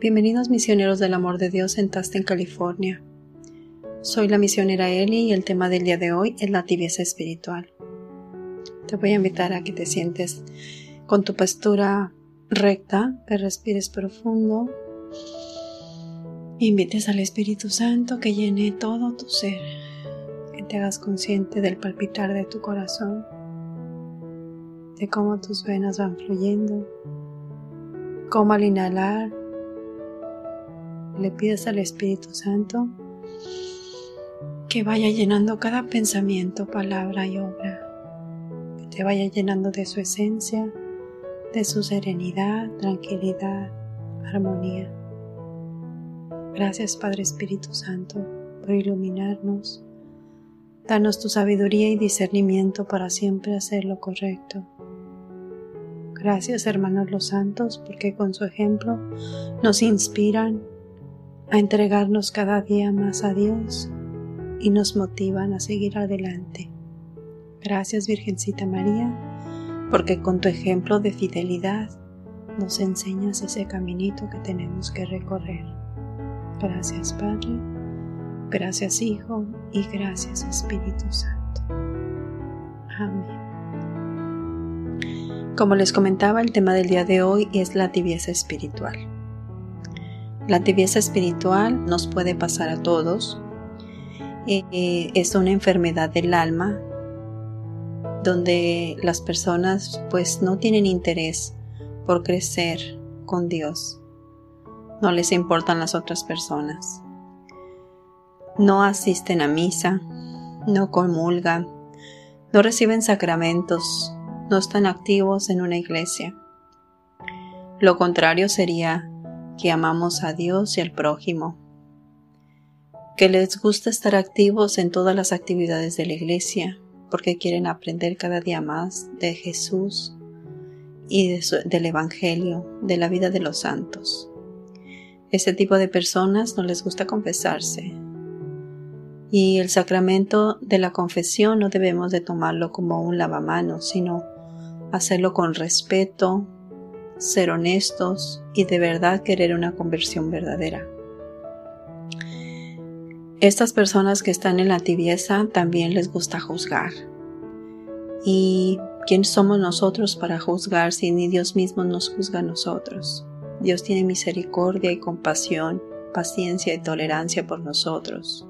Bienvenidos misioneros del amor de Dios en Tasten, California. Soy la misionera Eli y el tema del día de hoy es la tibieza espiritual. Te voy a invitar a que te sientes con tu postura recta, que respires profundo. Invites al Espíritu Santo que llene todo tu ser, que te hagas consciente del palpitar de tu corazón, de cómo tus venas van fluyendo, cómo al inhalar le pides al Espíritu Santo que vaya llenando cada pensamiento, palabra y obra, que te vaya llenando de su esencia, de su serenidad, tranquilidad, armonía. Gracias Padre Espíritu Santo por iluminarnos. Danos tu sabiduría y discernimiento para siempre hacer lo correcto. Gracias hermanos los santos porque con su ejemplo nos inspiran a entregarnos cada día más a Dios y nos motivan a seguir adelante. Gracias Virgencita María, porque con tu ejemplo de fidelidad nos enseñas ese caminito que tenemos que recorrer. Gracias Padre, gracias Hijo y gracias Espíritu Santo. Amén. Como les comentaba, el tema del día de hoy es la tibieza espiritual. La tibieza espiritual nos puede pasar a todos. Eh, es una enfermedad del alma donde las personas pues no tienen interés por crecer con Dios. No les importan las otras personas. No asisten a misa, no comulgan, no reciben sacramentos, no están activos en una iglesia. Lo contrario sería que amamos a Dios y al prójimo, que les gusta estar activos en todas las actividades de la iglesia, porque quieren aprender cada día más de Jesús y del Evangelio, de la vida de los santos. Este tipo de personas no les gusta confesarse. Y el sacramento de la confesión no debemos de tomarlo como un lavamanos, sino hacerlo con respeto, ser honestos y de verdad querer una conversión verdadera. Estas personas que están en la tibieza también les gusta juzgar. ¿Y quién somos nosotros para juzgar si ni Dios mismo nos juzga a nosotros? Dios tiene misericordia y compasión, paciencia y tolerancia por nosotros.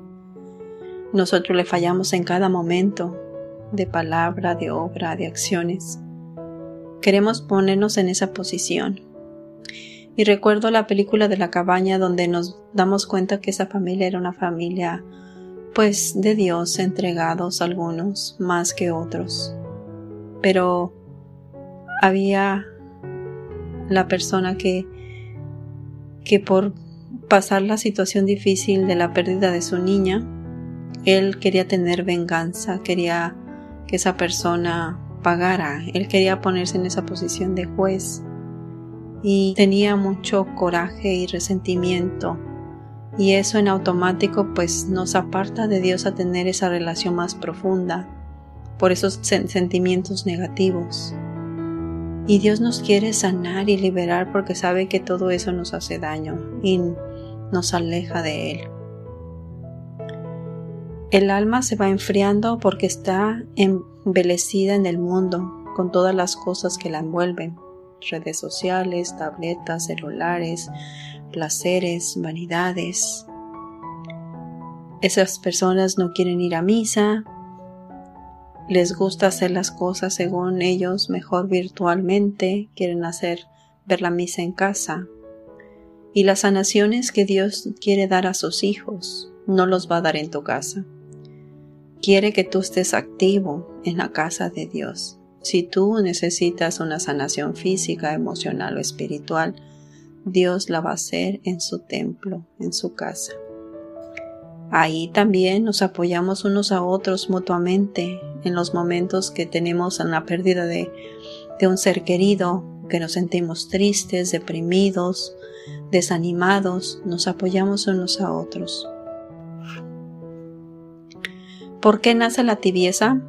Nosotros le fallamos en cada momento, de palabra, de obra, de acciones queremos ponernos en esa posición. Y recuerdo la película de la cabaña donde nos damos cuenta que esa familia era una familia pues de Dios entregados algunos más que otros. Pero había la persona que que por pasar la situación difícil de la pérdida de su niña, él quería tener venganza, quería que esa persona pagara. Él quería ponerse en esa posición de juez y tenía mucho coraje y resentimiento. Y eso en automático pues nos aparta de Dios a tener esa relación más profunda por esos sentimientos negativos. Y Dios nos quiere sanar y liberar porque sabe que todo eso nos hace daño y nos aleja de Él. El alma se va enfriando porque está embelecida en el mundo con todas las cosas que la envuelven, redes sociales, tabletas, celulares, placeres, vanidades. Esas personas no quieren ir a misa, les gusta hacer las cosas según ellos mejor virtualmente, quieren hacer ver la misa en casa. Y las sanaciones que Dios quiere dar a sus hijos no los va a dar en tu casa quiere que tú estés activo en la casa de Dios. Si tú necesitas una sanación física, emocional o espiritual, Dios la va a hacer en su templo, en su casa. Ahí también nos apoyamos unos a otros mutuamente en los momentos que tenemos en la pérdida de, de un ser querido, que nos sentimos tristes, deprimidos, desanimados, nos apoyamos unos a otros. ¿Por qué nace la tibieza?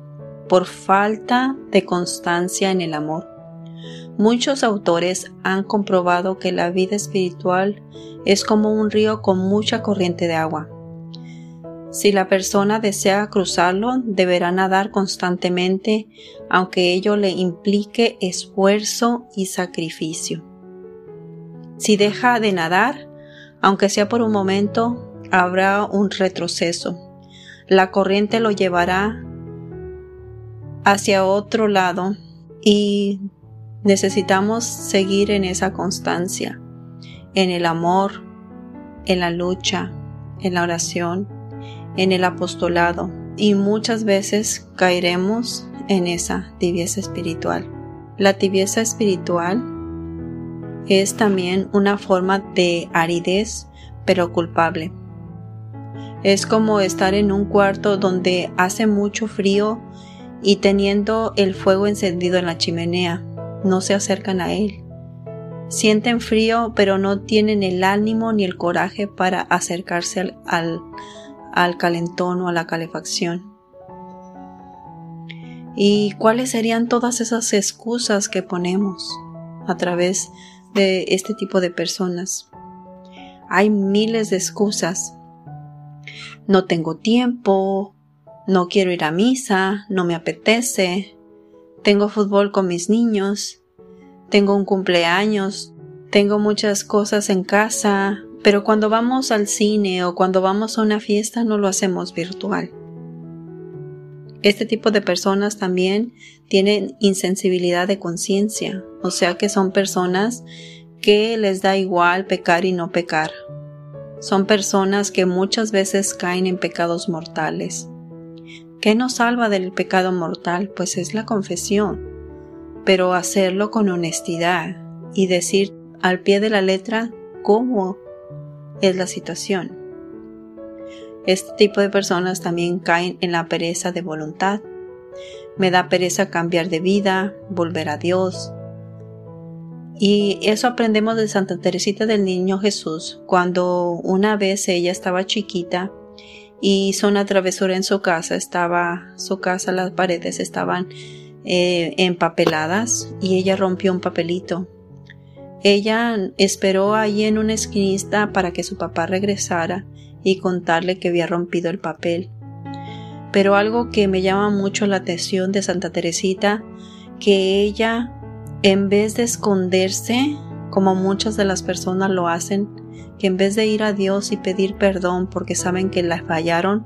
Por falta de constancia en el amor, Muchos autores han comprobado que la vida espiritual es como un río con mucha corriente de agua. Si la persona desea cruzarlo, deberá nadar constantemente, aunque ello le implique esfuerzo y sacrificio. Si deja de nadar, aunque sea por un momento, habrá un retroceso. La corriente lo llevará hacia otro lado y necesitamos seguir en esa constancia, en el amor, en la lucha, en la oración en el apostolado y muchas veces caeremos en esa tibieza espiritual. La tibieza espiritual es también una forma de aridez, pero culpable. Es como estar en un cuarto donde hace mucho frío y teniendo el fuego encendido en la chimenea, no se acercan a él. Sienten frío, pero no tienen el ánimo ni el coraje para acercarse al, al al calentón o a la calefacción. ¿Y cuáles serían todas esas excusas que ponemos a través de este tipo de personas? Hay miles de excusas. No tengo tiempo, no quiero ir a misa, no me apetece, tengo fútbol con mis niños, tengo un cumpleaños, tengo muchas cosas en casa, pero cuando vamos al cine o cuando vamos a una fiesta no lo hacemos virtual. Este tipo de personas también tienen insensibilidad de conciencia, o sea que son personas que les da igual pecar y no pecar. Son personas que muchas veces caen en pecados mortales. ¿Qué nos salva del pecado mortal? Pues es la confesión, pero hacerlo con honestidad y decir al pie de la letra cómo es la situación. Este tipo de personas también caen en la pereza de voluntad. Me da pereza cambiar de vida, volver a Dios. Y eso aprendemos de Santa Teresita del Niño Jesús, cuando una vez ella estaba chiquita y hizo una travesura en su casa, estaba su casa, las paredes estaban eh, empapeladas y ella rompió un papelito ella esperó allí en una esquinista para que su papá regresara y contarle que había rompido el papel. Pero algo que me llama mucho la atención de Santa Teresita, que ella, en vez de esconderse, como muchas de las personas lo hacen, que en vez de ir a Dios y pedir perdón porque saben que la fallaron,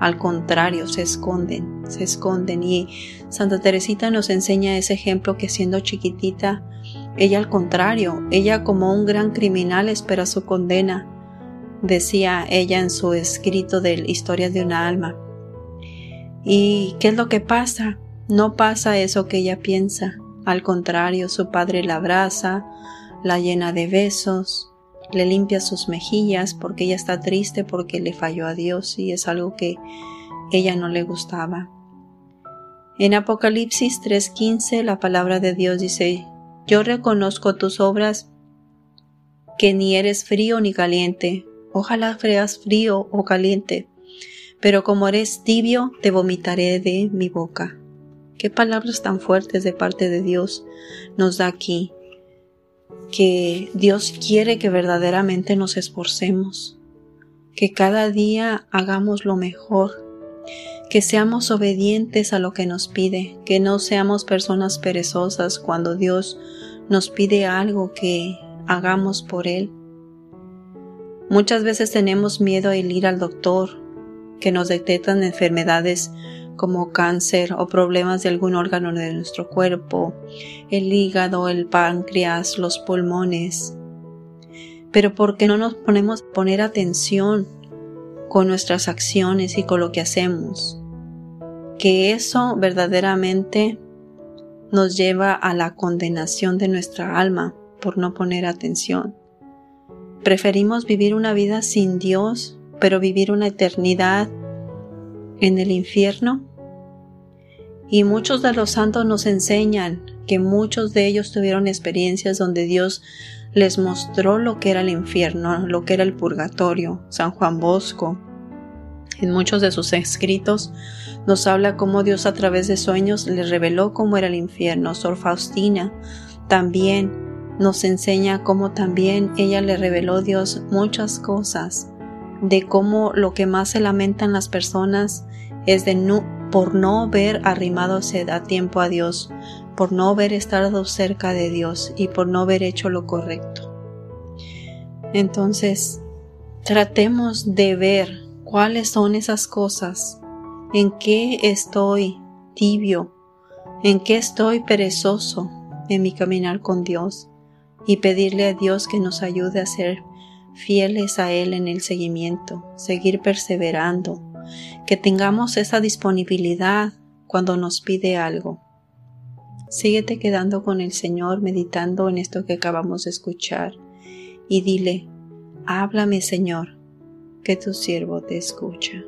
al contrario, se esconden, se esconden. Y Santa Teresita nos enseña ese ejemplo que siendo chiquitita, ella al contrario, ella como un gran criminal espera su condena, decía ella en su escrito de Historias de una alma. ¿Y qué es lo que pasa? No pasa eso que ella piensa. Al contrario, su padre la abraza, la llena de besos, le limpia sus mejillas porque ella está triste porque le falló a Dios y es algo que ella no le gustaba. En Apocalipsis 3:15 la palabra de Dios dice, yo reconozco tus obras, que ni eres frío ni caliente. Ojalá seas frío o caliente, pero como eres tibio, te vomitaré de mi boca. Qué palabras tan fuertes de parte de Dios nos da aquí, que Dios quiere que verdaderamente nos esforcemos, que cada día hagamos lo mejor, que seamos obedientes a lo que nos pide, que no seamos personas perezosas cuando Dios nos pide algo que hagamos por Él. Muchas veces tenemos miedo a ir al doctor, que nos detectan enfermedades como cáncer o problemas de algún órgano de nuestro cuerpo, el hígado, el páncreas, los pulmones. Pero ¿por qué no nos ponemos a poner atención con nuestras acciones y con lo que hacemos? Que eso verdaderamente nos lleva a la condenación de nuestra alma por no poner atención. Preferimos vivir una vida sin Dios, pero vivir una eternidad en el infierno. Y muchos de los santos nos enseñan que muchos de ellos tuvieron experiencias donde Dios les mostró lo que era el infierno, lo que era el purgatorio. San Juan Bosco, en muchos de sus escritos, nos habla cómo Dios a través de sueños le reveló cómo era el infierno. Sor Faustina también nos enseña cómo también ella le reveló Dios muchas cosas de cómo lo que más se lamentan las personas es de por no haber arrimado a tiempo a Dios, por no haber estado cerca de Dios y por no haber hecho lo correcto. Entonces, tratemos de ver cuáles son esas cosas, en qué estoy tibio, en qué estoy perezoso en mi caminar con Dios y pedirle a Dios que nos ayude a ser fieles a Él en el seguimiento, seguir perseverando, que tengamos esa disponibilidad cuando nos pide algo. Síguete quedando con el Señor meditando en esto que acabamos de escuchar y dile, háblame Señor, que tu siervo te escucha.